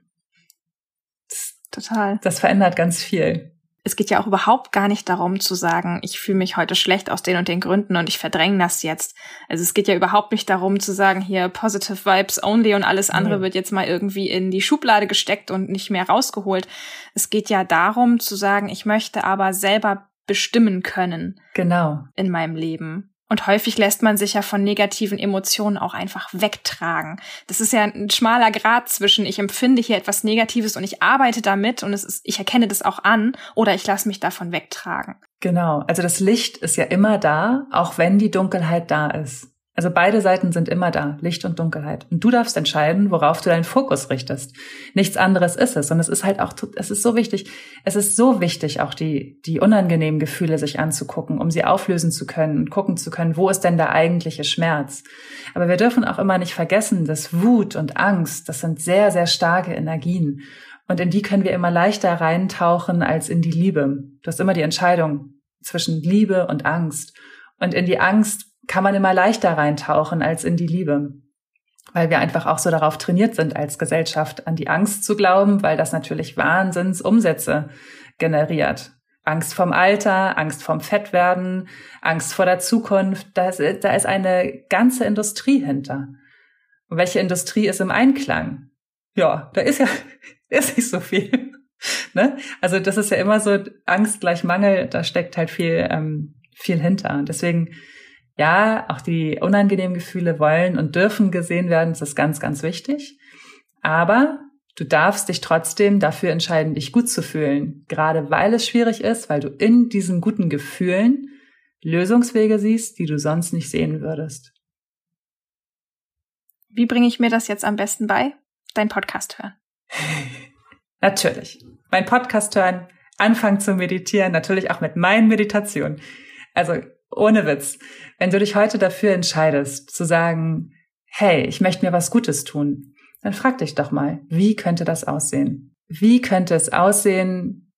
Total. Das verändert ganz viel. Es geht ja auch überhaupt gar nicht darum zu sagen, ich fühle mich heute schlecht aus den und den Gründen und ich verdränge das jetzt. Also es geht ja überhaupt nicht darum zu sagen, hier positive Vibes only und alles andere mhm. wird jetzt mal irgendwie in die Schublade gesteckt und nicht mehr rausgeholt. Es geht ja darum zu sagen, ich möchte aber selber bestimmen können. Genau. In meinem Leben. Und häufig lässt man sich ja von negativen Emotionen auch einfach wegtragen. Das ist ja ein schmaler Grad zwischen, ich empfinde hier etwas Negatives und ich arbeite damit und es ist, ich erkenne das auch an oder ich lasse mich davon wegtragen. Genau. Also das Licht ist ja immer da, auch wenn die Dunkelheit da ist. Also beide Seiten sind immer da, Licht und Dunkelheit. Und du darfst entscheiden, worauf du deinen Fokus richtest. Nichts anderes ist es. Und es ist halt auch, es ist so wichtig, es ist so wichtig, auch die, die unangenehmen Gefühle sich anzugucken, um sie auflösen zu können und gucken zu können, wo ist denn der eigentliche Schmerz. Aber wir dürfen auch immer nicht vergessen, dass Wut und Angst, das sind sehr, sehr starke Energien. Und in die können wir immer leichter reintauchen als in die Liebe. Du hast immer die Entscheidung zwischen Liebe und Angst. Und in die Angst kann man immer leichter reintauchen als in die Liebe. Weil wir einfach auch so darauf trainiert sind als Gesellschaft, an die Angst zu glauben, weil das natürlich Wahnsinnsumsätze generiert. Angst vom Alter, Angst vom Fettwerden, Angst vor der Zukunft. Da ist, da ist eine ganze Industrie hinter. Und welche Industrie ist im Einklang? Ja, da ist ja ist nicht so viel. ne? Also das ist ja immer so Angst gleich Mangel. Da steckt halt viel ähm, viel hinter. Und deswegen ja, auch die unangenehmen Gefühle wollen und dürfen gesehen werden, das ist ganz, ganz wichtig. Aber du darfst dich trotzdem dafür entscheiden, dich gut zu fühlen, gerade weil es schwierig ist, weil du in diesen guten Gefühlen Lösungswege siehst, die du sonst nicht sehen würdest. Wie bringe ich mir das jetzt am besten bei? Dein Podcast hören. natürlich. Mein Podcast hören, anfangen zu meditieren, natürlich auch mit meinen Meditationen. Also ohne Witz. Wenn du dich heute dafür entscheidest, zu sagen, hey, ich möchte mir was Gutes tun, dann frag dich doch mal, wie könnte das aussehen? Wie könnte es aussehen,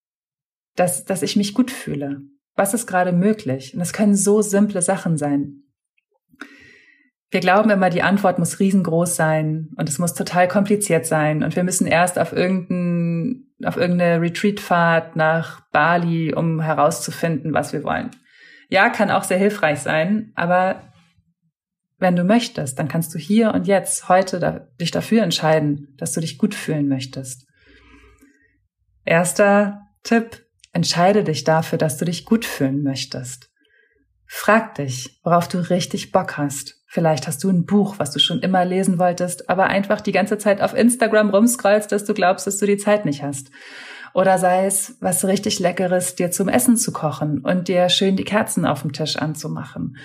dass, dass ich mich gut fühle? Was ist gerade möglich? Und es können so simple Sachen sein. Wir glauben immer, die Antwort muss riesengroß sein und es muss total kompliziert sein und wir müssen erst auf irgendein, auf irgendeine Retreatfahrt nach Bali, um herauszufinden, was wir wollen. Ja, kann auch sehr hilfreich sein, aber wenn du möchtest, dann kannst du hier und jetzt, heute da, dich dafür entscheiden, dass du dich gut fühlen möchtest. Erster Tipp, entscheide dich dafür, dass du dich gut fühlen möchtest. Frag dich, worauf du richtig Bock hast. Vielleicht hast du ein Buch, was du schon immer lesen wolltest, aber einfach die ganze Zeit auf Instagram rumscrollst, dass du glaubst, dass du die Zeit nicht hast. Oder sei es was richtig Leckeres, dir zum Essen zu kochen und dir schön die Kerzen auf dem Tisch anzumachen.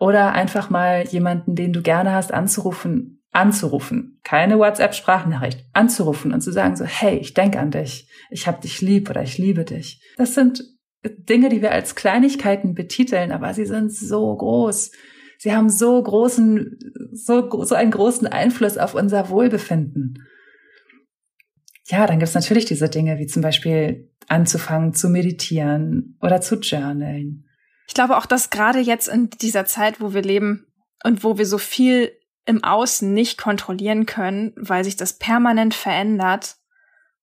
Oder einfach mal jemanden, den du gerne hast, anzurufen, anzurufen. Keine WhatsApp-Sprachnachricht, anzurufen und zu sagen so, hey, ich denke an dich, ich hab dich lieb oder ich liebe dich. Das sind Dinge, die wir als Kleinigkeiten betiteln, aber sie sind so groß sie haben so großen, so, so einen großen Einfluss auf unser Wohlbefinden. Ja, dann gibt's natürlich diese Dinge, wie zum Beispiel anzufangen zu meditieren oder zu journalen. Ich glaube auch, dass gerade jetzt in dieser Zeit, wo wir leben und wo wir so viel im Außen nicht kontrollieren können, weil sich das permanent verändert,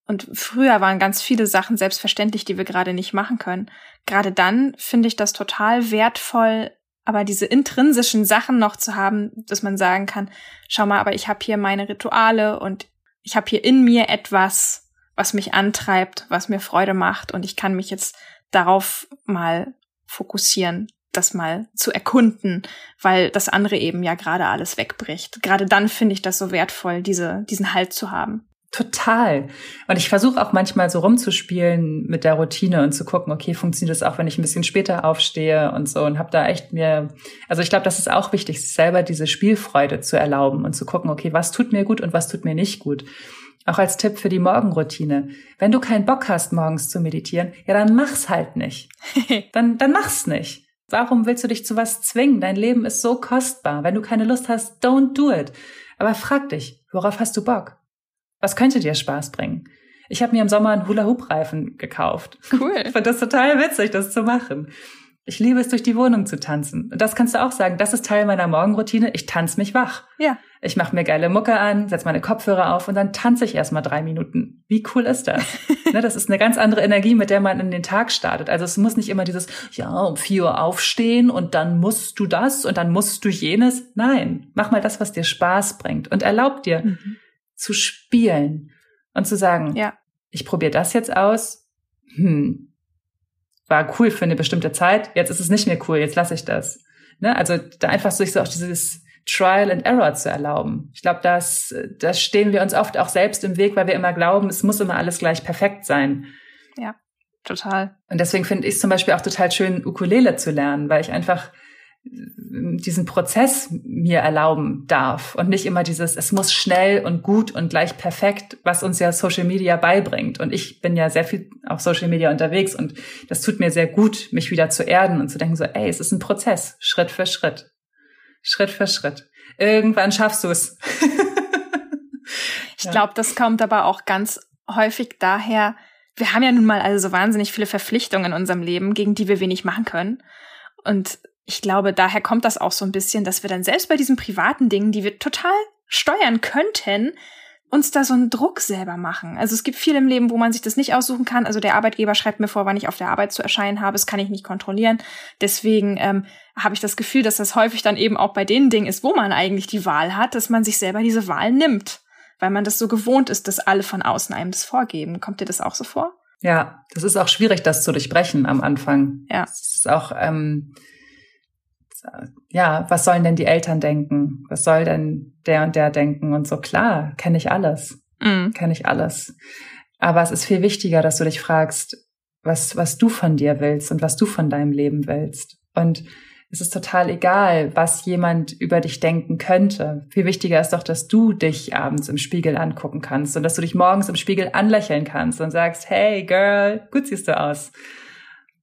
und früher waren ganz viele Sachen selbstverständlich, die wir gerade nicht machen können. Gerade dann finde ich das total wertvoll, aber diese intrinsischen Sachen noch zu haben, dass man sagen kann, schau mal, aber ich habe hier meine Rituale und ich habe hier in mir etwas, was mich antreibt, was mir Freude macht und ich kann mich jetzt darauf mal fokussieren, das mal zu erkunden, weil das andere eben ja gerade alles wegbricht. Gerade dann finde ich das so wertvoll, diese, diesen Halt zu haben. Total. Und ich versuche auch manchmal so rumzuspielen mit der Routine und zu gucken, okay, funktioniert das auch, wenn ich ein bisschen später aufstehe und so und habe da echt mir, also ich glaube, das ist auch wichtig, sich selber diese Spielfreude zu erlauben und zu gucken, okay, was tut mir gut und was tut mir nicht gut. Auch als Tipp für die Morgenroutine. Wenn du keinen Bock hast, morgens zu meditieren, ja, dann mach's halt nicht. dann, dann mach's nicht. Warum willst du dich zu was zwingen? Dein Leben ist so kostbar. Wenn du keine Lust hast, don't do it. Aber frag dich, worauf hast du Bock? Was könnte dir Spaß bringen? Ich habe mir im Sommer einen Hula-Hoop-Reifen gekauft. Cool. Ich fand das total witzig, das zu machen. Ich liebe es, durch die Wohnung zu tanzen. Und das kannst du auch sagen. Das ist Teil meiner Morgenroutine. Ich tanze mich wach. Ja. Ich mache mir geile Mucke an, setze meine Kopfhörer auf und dann tanze ich erstmal drei Minuten. Wie cool ist das? ne, das ist eine ganz andere Energie, mit der man in den Tag startet. Also es muss nicht immer dieses, ja, um vier Uhr aufstehen und dann musst du das und dann musst du jenes. Nein, mach mal das, was dir Spaß bringt und erlaub dir, mhm zu spielen und zu sagen, ja. ich probiere das jetzt aus. Hm, war cool für eine bestimmte Zeit, jetzt ist es nicht mehr cool, jetzt lasse ich das. Ne? Also da einfach sich so auch dieses Trial and Error zu erlauben. Ich glaube, das, das stehen wir uns oft auch selbst im Weg, weil wir immer glauben, es muss immer alles gleich perfekt sein. Ja, total. Und deswegen finde ich es zum Beispiel auch total schön, Ukulele zu lernen, weil ich einfach diesen Prozess mir erlauben darf und nicht immer dieses, es muss schnell und gut und gleich perfekt, was uns ja Social Media beibringt. Und ich bin ja sehr viel auf Social Media unterwegs und das tut mir sehr gut, mich wieder zu erden und zu denken so, ey, es ist ein Prozess, Schritt für Schritt. Schritt für Schritt. Irgendwann schaffst du es. ich glaube, das kommt aber auch ganz häufig daher, wir haben ja nun mal also so wahnsinnig viele Verpflichtungen in unserem Leben, gegen die wir wenig machen können. Und ich glaube, daher kommt das auch so ein bisschen, dass wir dann selbst bei diesen privaten Dingen, die wir total steuern könnten, uns da so einen Druck selber machen. Also es gibt viel im Leben, wo man sich das nicht aussuchen kann. Also der Arbeitgeber schreibt mir vor, wann ich auf der Arbeit zu erscheinen habe. Das kann ich nicht kontrollieren. Deswegen ähm, habe ich das Gefühl, dass das häufig dann eben auch bei den Dingen ist, wo man eigentlich die Wahl hat, dass man sich selber diese Wahl nimmt, weil man das so gewohnt ist, dass alle von außen einem das vorgeben. Kommt dir das auch so vor? Ja, das ist auch schwierig, das zu durchbrechen am Anfang. Ja. Das ist auch ähm, ja, was sollen denn die Eltern denken? Was soll denn der und der denken? Und so klar, kenne ich alles. Mhm. Kenne ich alles. Aber es ist viel wichtiger, dass du dich fragst, was, was du von dir willst und was du von deinem Leben willst. Und es ist total egal, was jemand über dich denken könnte. Viel wichtiger ist doch, dass du dich abends im Spiegel angucken kannst und dass du dich morgens im Spiegel anlächeln kannst und sagst, hey Girl, gut siehst du aus.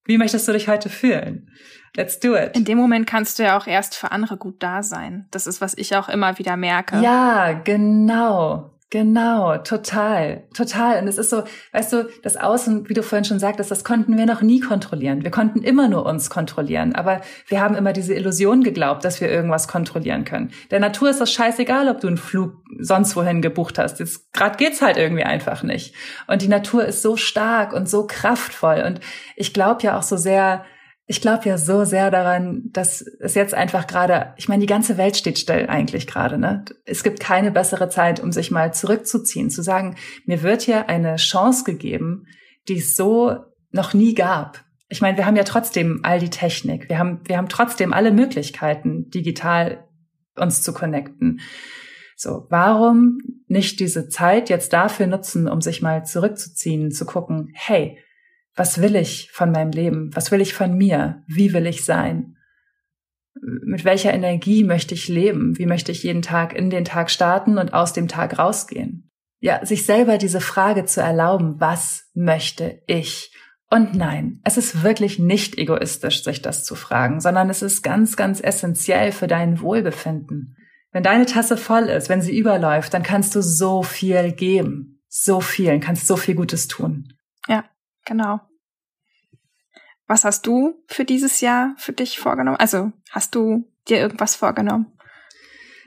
Wie möchtest du dich heute fühlen? Let's do it. In dem Moment kannst du ja auch erst für andere gut da sein. Das ist, was ich auch immer wieder merke. Ja, genau. Genau, total, total. Und es ist so, weißt du, das Außen, wie du vorhin schon sagtest, das konnten wir noch nie kontrollieren. Wir konnten immer nur uns kontrollieren. Aber wir haben immer diese Illusion geglaubt, dass wir irgendwas kontrollieren können. Der Natur ist das scheißegal, ob du einen Flug sonst wohin gebucht hast. Jetzt gerade geht's halt irgendwie einfach nicht. Und die Natur ist so stark und so kraftvoll. Und ich glaube ja auch so sehr, ich glaube ja so sehr daran, dass es jetzt einfach gerade, ich meine, die ganze Welt steht still eigentlich gerade. Ne? Es gibt keine bessere Zeit, um sich mal zurückzuziehen, zu sagen, mir wird hier eine Chance gegeben, die es so noch nie gab. Ich meine, wir haben ja trotzdem all die Technik, wir haben, wir haben trotzdem alle Möglichkeiten, digital uns zu connecten. So, warum nicht diese Zeit jetzt dafür nutzen, um sich mal zurückzuziehen, zu gucken, hey, was will ich von meinem Leben? Was will ich von mir? Wie will ich sein? Mit welcher Energie möchte ich leben? Wie möchte ich jeden Tag in den Tag starten und aus dem Tag rausgehen? Ja, sich selber diese Frage zu erlauben, was möchte ich? Und nein, es ist wirklich nicht egoistisch, sich das zu fragen, sondern es ist ganz, ganz essentiell für dein Wohlbefinden. Wenn deine Tasse voll ist, wenn sie überläuft, dann kannst du so viel geben. So viel, kannst so viel Gutes tun. Ja, genau. Was hast du für dieses Jahr für dich vorgenommen? Also, hast du dir irgendwas vorgenommen?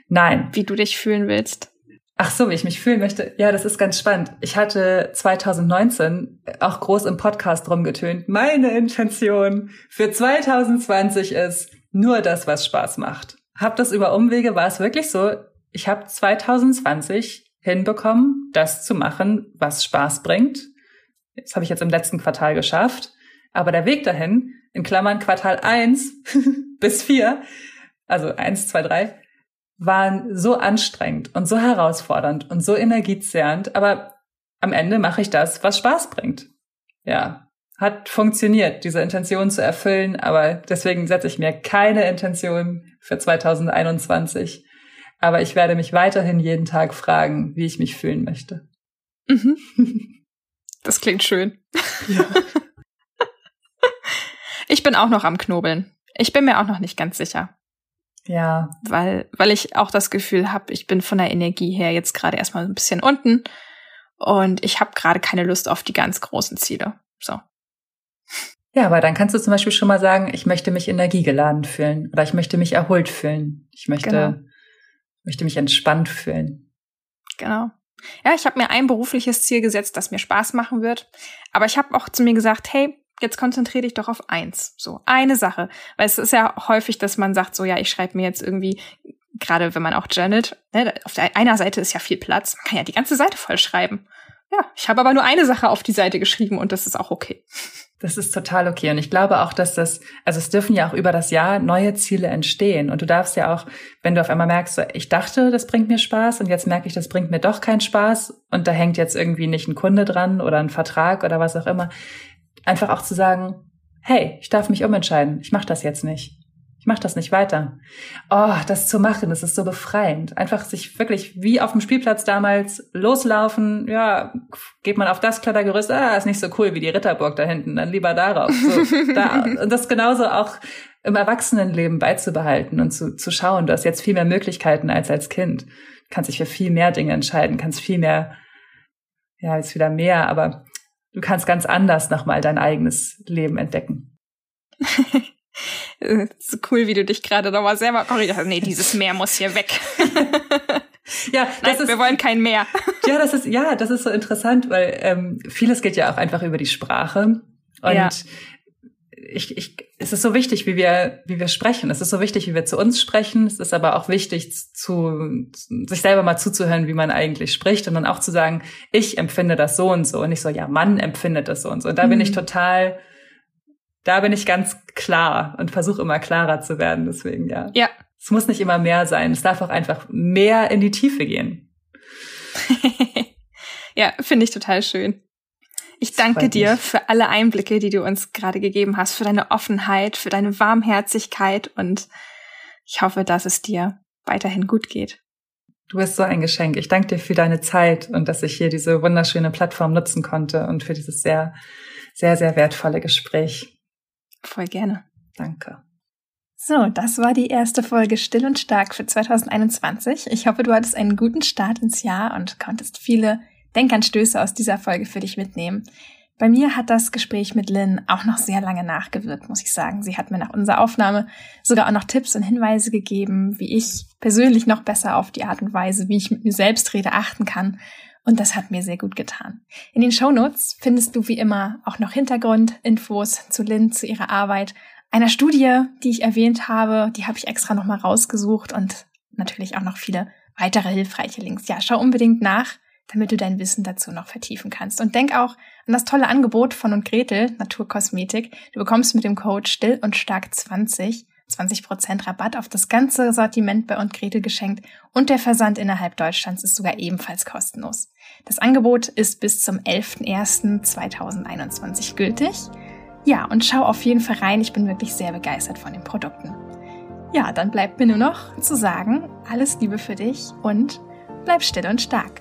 Nein. Wie du dich fühlen willst? Ach so, wie ich mich fühlen möchte. Ja, das ist ganz spannend. Ich hatte 2019 auch groß im Podcast rumgetönt. Meine Intention für 2020 ist nur das, was Spaß macht habe das über Umwege, war es wirklich so, ich habe 2020 hinbekommen, das zu machen, was Spaß bringt. Das habe ich jetzt im letzten Quartal geschafft. Aber der Weg dahin, in Klammern Quartal eins bis vier, also eins, zwei, drei, waren so anstrengend und so herausfordernd und so energiezehrend. Aber am Ende mache ich das, was Spaß bringt. Ja, hat funktioniert, diese Intention zu erfüllen, aber deswegen setze ich mir keine Intention für 2021. Aber ich werde mich weiterhin jeden Tag fragen, wie ich mich fühlen möchte. Mhm. Das klingt schön. Ja. Ich bin auch noch am Knobeln. Ich bin mir auch noch nicht ganz sicher. Ja. Weil, weil ich auch das Gefühl habe, ich bin von der Energie her jetzt gerade erstmal ein bisschen unten und ich habe gerade keine Lust auf die ganz großen Ziele. So. Ja, aber dann kannst du zum Beispiel schon mal sagen, ich möchte mich energiegeladen fühlen oder ich möchte mich erholt fühlen. Ich möchte, genau. möchte mich entspannt fühlen. Genau. Ja, ich habe mir ein berufliches Ziel gesetzt, das mir Spaß machen wird. Aber ich habe auch zu mir gesagt, hey, jetzt konzentriere dich doch auf eins. So, eine Sache. Weil es ist ja häufig, dass man sagt, so ja, ich schreibe mir jetzt irgendwie, gerade wenn man auch journalt, ne, auf der einer Seite ist ja viel Platz. Man kann ja die ganze Seite voll schreiben. Ja, ich habe aber nur eine Sache auf die Seite geschrieben und das ist auch okay. Das ist total okay. Und ich glaube auch, dass das, also es dürfen ja auch über das Jahr neue Ziele entstehen. Und du darfst ja auch, wenn du auf einmal merkst, so, ich dachte, das bringt mir Spaß und jetzt merke ich, das bringt mir doch keinen Spaß und da hängt jetzt irgendwie nicht ein Kunde dran oder ein Vertrag oder was auch immer, einfach auch zu sagen, hey, ich darf mich umentscheiden. Ich mache das jetzt nicht mach das nicht weiter. Oh, das zu machen, das ist so befreiend. Einfach sich wirklich wie auf dem Spielplatz damals loslaufen. Ja, geht man auf das Klettergerüst, ah, ist nicht so cool wie die Ritterburg da hinten, dann lieber darauf. So, da, und das genauso auch im Erwachsenenleben beizubehalten und zu, zu schauen, du hast jetzt viel mehr Möglichkeiten als als Kind. Du kannst dich für viel mehr Dinge entscheiden, kannst viel mehr, ja, jetzt wieder mehr, aber du kannst ganz anders nochmal dein eigenes Leben entdecken. so cool, wie du dich gerade nochmal selber korrigierst. Also, nee, dieses Meer muss hier weg. ja, das Nein, ist, wir wollen kein Meer. ja, das ist ja, das ist so interessant, weil ähm, vieles geht ja auch einfach über die Sprache und ja. ich, ich, es ist so wichtig, wie wir, wie wir sprechen. Es ist so wichtig, wie wir zu uns sprechen. Es ist aber auch wichtig, zu, sich selber mal zuzuhören, wie man eigentlich spricht und dann auch zu sagen, ich empfinde das so und so und nicht so, ja, Mann empfindet das so und so. Und da mhm. bin ich mhm. total da bin ich ganz klar und versuche immer klarer zu werden. Deswegen, ja. Ja. Es muss nicht immer mehr sein. Es darf auch einfach mehr in die Tiefe gehen. ja, finde ich total schön. Ich danke dir für alle Einblicke, die du uns gerade gegeben hast, für deine Offenheit, für deine Warmherzigkeit und ich hoffe, dass es dir weiterhin gut geht. Du bist so ein Geschenk. Ich danke dir für deine Zeit und dass ich hier diese wunderschöne Plattform nutzen konnte und für dieses sehr, sehr, sehr wertvolle Gespräch. Voll gerne. Danke. So, das war die erste Folge Still und Stark für 2021. Ich hoffe, du hattest einen guten Start ins Jahr und konntest viele Denkanstöße aus dieser Folge für dich mitnehmen. Bei mir hat das Gespräch mit Lynn auch noch sehr lange nachgewirkt, muss ich sagen. Sie hat mir nach unserer Aufnahme sogar auch noch Tipps und Hinweise gegeben, wie ich persönlich noch besser auf die Art und Weise, wie ich mit mir selbst rede, achten kann und das hat mir sehr gut getan. In den Show Notes findest du wie immer auch noch Hintergrundinfos zu Lynn, zu ihrer Arbeit, einer Studie, die ich erwähnt habe, die habe ich extra nochmal rausgesucht und natürlich auch noch viele weitere hilfreiche Links. Ja, schau unbedingt nach, damit du dein Wissen dazu noch vertiefen kannst. Und denk auch an das tolle Angebot von und Gretel, Naturkosmetik. Du bekommst mit dem Code Still und Stark 20 20% Rabatt auf das ganze Sortiment bei und Gretel geschenkt und der Versand innerhalb Deutschlands ist sogar ebenfalls kostenlos. Das Angebot ist bis zum 11.01.2021 gültig. Ja, und schau auf jeden Fall rein, ich bin wirklich sehr begeistert von den Produkten. Ja, dann bleibt mir nur noch zu sagen, alles Liebe für dich und bleib still und stark.